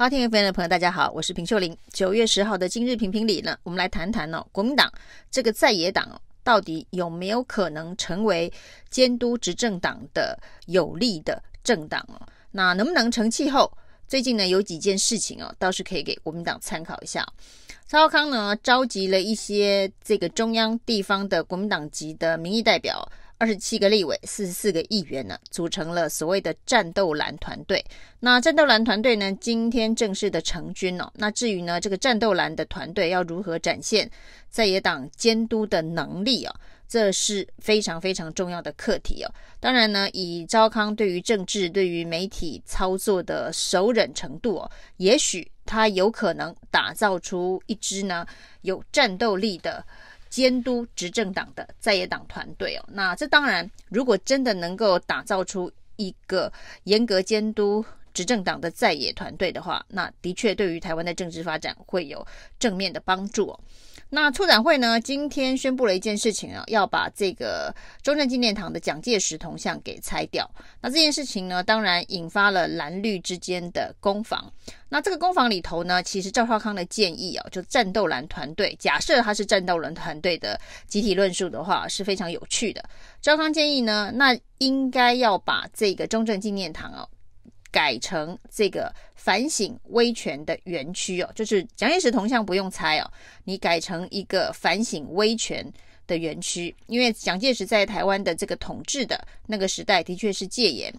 好，听 FM 的朋友，大家好，我是平秀玲。九月十号的今日评评理呢，我们来谈谈哦，国民党这个在野党，到底有没有可能成为监督执政党的有力的政党哦？那能不能成气候？最近呢，有几件事情哦，倒是可以给国民党参考一下。赵少康呢，召集了一些这个中央地方的国民党籍的民意代表。二十七个立委，四十四个议员呢，组成了所谓的战斗蓝团队。那战斗蓝团队呢，今天正式的成军哦。那至于呢，这个战斗蓝的团队要如何展现在野党监督的能力哦，这是非常非常重要的课题哦。当然呢，以赵康对于政治、对于媒体操作的熟稔程度哦，也许他有可能打造出一支呢有战斗力的。监督执政党的在野党团队哦，那这当然，如果真的能够打造出一个严格监督执政党的在野团队的话，那的确对于台湾的政治发展会有正面的帮助哦。那促展会呢，今天宣布了一件事情啊，要把这个中正纪念堂的蒋介石铜像给拆掉。那这件事情呢，当然引发了蓝绿之间的攻防。那这个攻防里头呢，其实赵少康的建议啊，就战斗蓝团队，假设他是战斗蓝团队的集体论述的话，是非常有趣的。赵康建议呢，那应该要把这个中正纪念堂哦。改成这个反省威权的园区哦，就是蒋介石铜像不用拆哦，你改成一个反省威权的园区，因为蒋介石在台湾的这个统治的那个时代的确是戒严，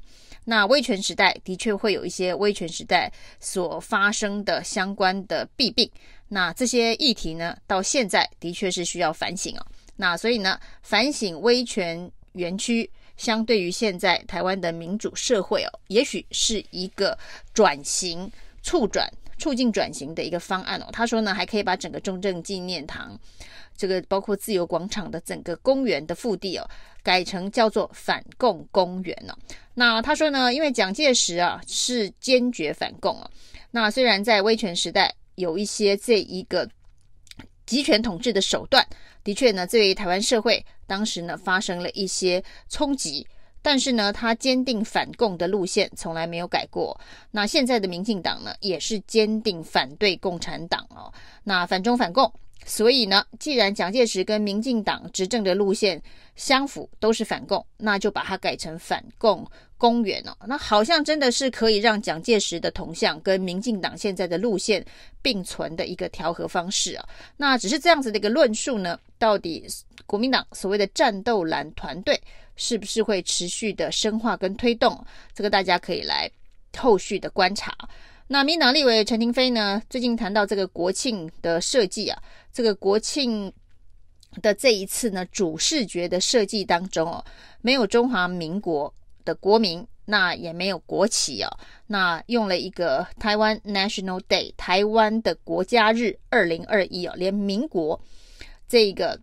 那威权时代的确会有一些威权时代所发生的相关的弊病，那这些议题呢，到现在的确是需要反省哦，那所以呢，反省威权园区。相对于现在台湾的民主社会哦，也许是一个转型、促转、促进转型的一个方案哦。他说呢，还可以把整个中正纪念堂，这个包括自由广场的整个公园的腹地哦，改成叫做反共公园哦。那他说呢，因为蒋介石啊是坚决反共哦。那虽然在威权时代有一些这一个集权统治的手段。的确呢，对于台湾社会当时呢发生了一些冲击，但是呢，他坚定反共的路线从来没有改过。那现在的民进党呢，也是坚定反对共产党哦，那反中反共。所以呢，既然蒋介石跟民进党执政的路线相符，都是反共，那就把它改成反共公园哦。那好像真的是可以让蒋介石的铜像跟民进党现在的路线并存的一个调和方式啊。那只是这样子的一个论述呢，到底国民党所谓的战斗蓝团队是不是会持续的深化跟推动？这个大家可以来后续的观察。那民党立委陈亭妃呢，最近谈到这个国庆的设计啊，这个国庆的这一次呢，主视觉的设计当中哦，没有中华民国的国民，那也没有国旗哦，那用了一个台湾 National Day，台湾的国家日二零二一哦，连民国这个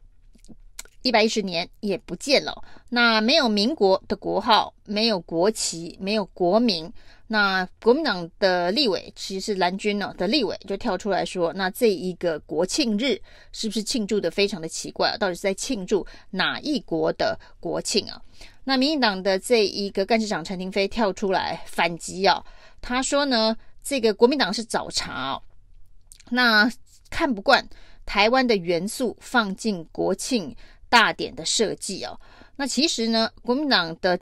一百一十年也不见了，那没有民国的国号，没有国旗，没有国名。那国民党的立委，其实是蓝军呢的立委，就跳出来说：“那这一个国庆日是不是庆祝的非常的奇怪啊？到底是在庆祝哪一国的国庆啊？”那民进党的这一个干事长陈亭妃跳出来反击啊，他说呢：“这个国民党是找茬哦，那看不惯台湾的元素放进国庆大典的设计哦。那其实呢，国民党的。”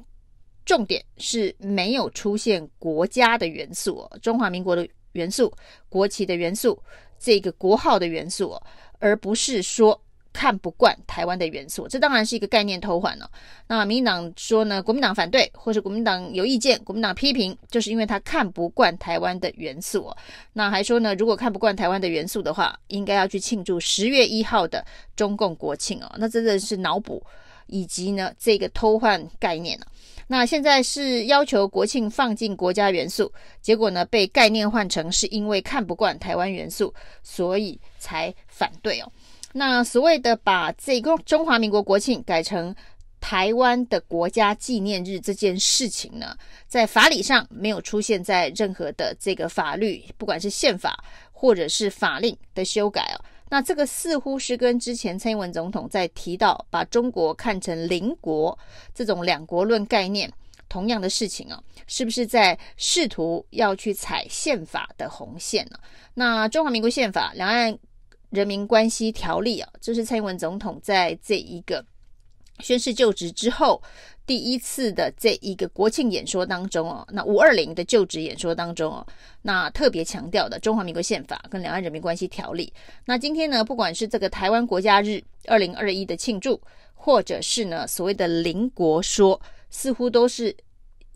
重点是没有出现国家的元素哦，中华民国的元素、国旗的元素、这个国号的元素哦，而不是说看不惯台湾的元素。这当然是一个概念偷换了。那民进党说呢，国民党反对，或是国民党有意见，国民党批评，就是因为他看不惯台湾的元素哦。那还说呢，如果看不惯台湾的元素的话，应该要去庆祝十月一号的中共国庆哦。那真的是脑补以及呢这个偷换概念了。那现在是要求国庆放进国家元素，结果呢被概念换成是因为看不惯台湾元素，所以才反对哦。那所谓的把这个中华民国国庆改成台湾的国家纪念日这件事情呢，在法理上没有出现在任何的这个法律，不管是宪法或者是法令的修改哦。那这个似乎是跟之前蔡英文总统在提到把中国看成邻国这种两国论概念同样的事情啊，是不是在试图要去踩宪法的红线呢？那中华民国宪法、两岸人民关系条例啊，这是蔡英文总统在这一个宣誓就职之后第一次的这一个国庆演说当中哦，那五二零的就职演说当中哦，那特别强调的中华民国宪法跟两岸人民关系条例。那今天呢，不管是这个台湾国家日二零二一的庆祝，或者是呢所谓的邻国说，似乎都是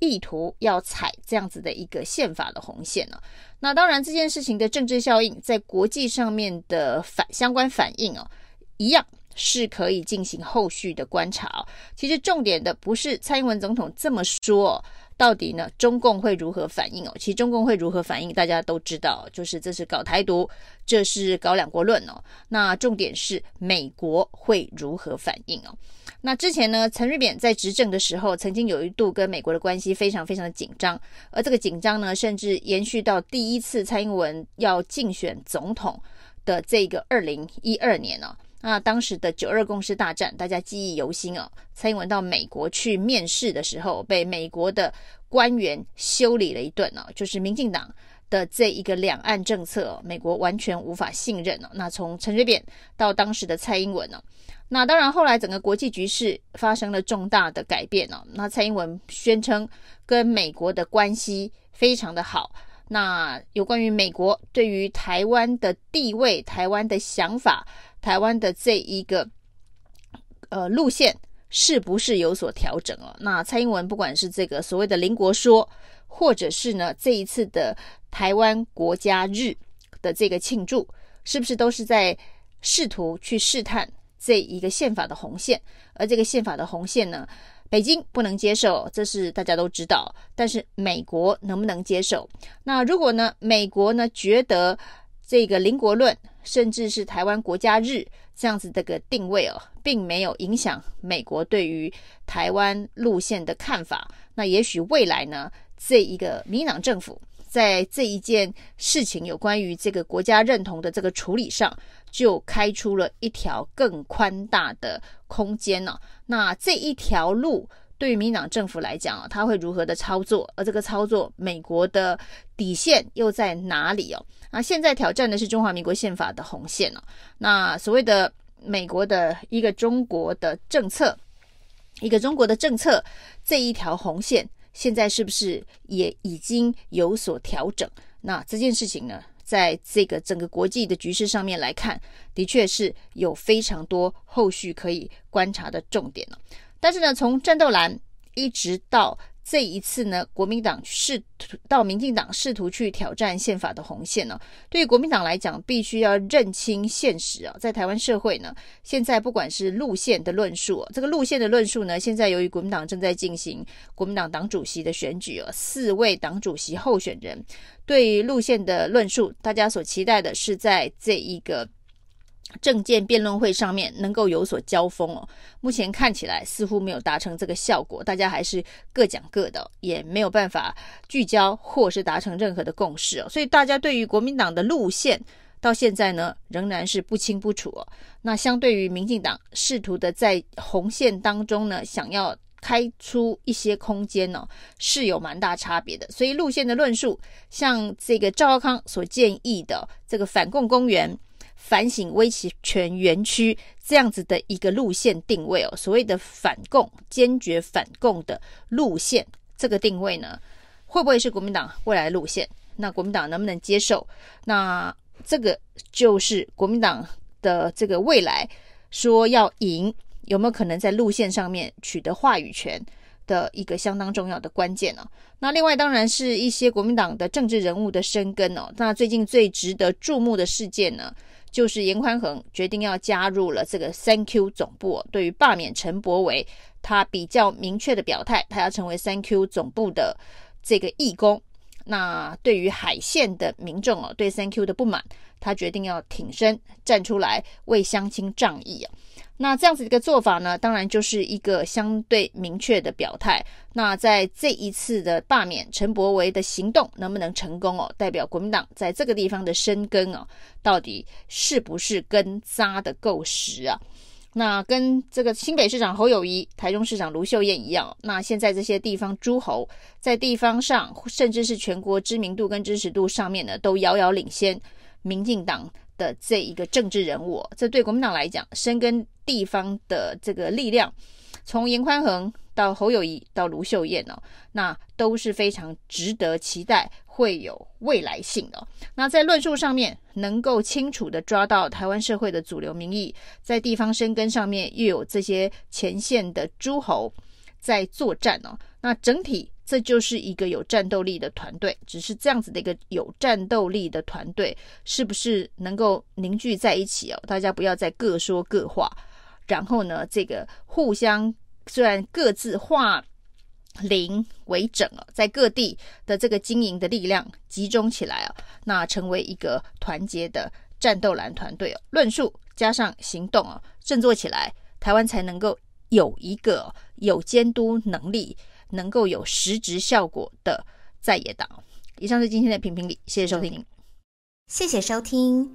意图要踩这样子的一个宪法的红线呢。那当然，这件事情的政治效应在国际上面的反相关反应哦，一样是可以进行后续的观察。其实重点的不是蔡英文总统这么说。到底呢？中共会如何反应哦？其实中共会如何反应，大家都知道，就是这是搞台独，这是搞两国论哦。那重点是美国会如何反应哦？那之前呢，陈水扁在执政的时候，曾经有一度跟美国的关系非常非常的紧张，而这个紧张呢，甚至延续到第一次蔡英文要竞选总统的这个二零一二年哦。那当时的九二共识大战，大家记忆犹新哦。蔡英文到美国去面试的时候，被美国的官员修理了一顿哦。就是民进党的这一个两岸政策，美国完全无法信任哦。那从陈水扁到当时的蔡英文哦，那当然后来整个国际局势发生了重大的改变哦。那蔡英文宣称跟美国的关系非常的好。那有关于美国对于台湾的地位、台湾的想法。台湾的这一个呃路线是不是有所调整哦？那蔡英文不管是这个所谓的邻国说，或者是呢这一次的台湾国家日的这个庆祝，是不是都是在试图去试探这一个宪法的红线？而这个宪法的红线呢，北京不能接受，这是大家都知道。但是美国能不能接受？那如果呢，美国呢觉得这个邻国论，甚至是台湾国家日这样子的个定位哦，并没有影响美国对于台湾路线的看法。那也许未来呢，这一个民党政府在这一件事情有关于这个国家认同的这个处理上，就开出了一条更宽大的空间呢。那这一条路。对于民党政府来讲啊，他会如何的操作？而这个操作，美国的底线又在哪里哦？那现在挑战的是中华民国宪法的红线哦。那所谓的美国的一个中国的政策，一个中国的政策，这一条红线现在是不是也已经有所调整？那这件事情呢，在这个整个国际的局势上面来看，的确是有非常多后续可以观察的重点了。但是呢，从战斗蓝一直到这一次呢，国民党试图到民进党试图去挑战宪法的红线呢，对于国民党来讲，必须要认清现实啊，在台湾社会呢，现在不管是路线的论述，这个路线的论述呢，现在由于国民党正在进行国民党党主席的选举哦，四位党主席候选人对于路线的论述，大家所期待的是在这一个。政见辩论会上面能够有所交锋哦，目前看起来似乎没有达成这个效果，大家还是各讲各的，也没有办法聚焦或是达成任何的共识哦，所以大家对于国民党的路线到现在呢仍然是不清不楚哦。那相对于民进党试图的在红线当中呢，想要开出一些空间呢，是有蛮大差别的。所以路线的论述，像这个赵少康所建议的这个反共公园。反省威权园区这样子的一个路线定位哦，所谓的反共、坚决反共的路线，这个定位呢，会不会是国民党未来路线？那国民党能不能接受？那这个就是国民党的这个未来说要赢，有没有可能在路线上面取得话语权的一个相当重要的关键呢？那另外当然是一些国民党的政治人物的生根哦。那最近最值得注目的事件呢，就是严宽恒决定要加入了这个三 Q 总部，对于罢免陈柏惟，他比较明确的表态，他要成为三 Q 总部的这个义工。那对于海线的民众哦，对三 Q 的不满，他决定要挺身站出来为乡亲仗义啊。那这样子一个做法呢，当然就是一个相对明确的表态。那在这一次的罢免陈柏维的行动能不能成功哦？代表国民党在这个地方的生根哦，到底是不是根扎的够实啊？那跟这个新北市长侯友谊、台中市长卢秀燕一样，那现在这些地方诸侯在地方上，甚至是全国知名度跟支持度上面呢，都遥遥领先民进党的这一个政治人物。这对国民党来讲，深耕地方的这个力量，从颜宽恒到侯友宜到卢秀燕哦，那都是非常值得期待。会有未来性的。那在论述上面，能够清楚地抓到台湾社会的主流民意，在地方生根上面，又有这些前线的诸侯在作战哦。那整体这就是一个有战斗力的团队。只是这样子的一个有战斗力的团队，是不是能够凝聚在一起哦？大家不要再各说各话，然后呢，这个互相虽然各自化。零为整啊，在各地的这个经营的力量集中起来啊，那成为一个团结的战斗蓝团队哦，论述加上行动啊，振作起来，台湾才能够有一个有监督能力、能够有实质效果的在野党。以上是今天的评评理，谢谢收听。谢谢收听，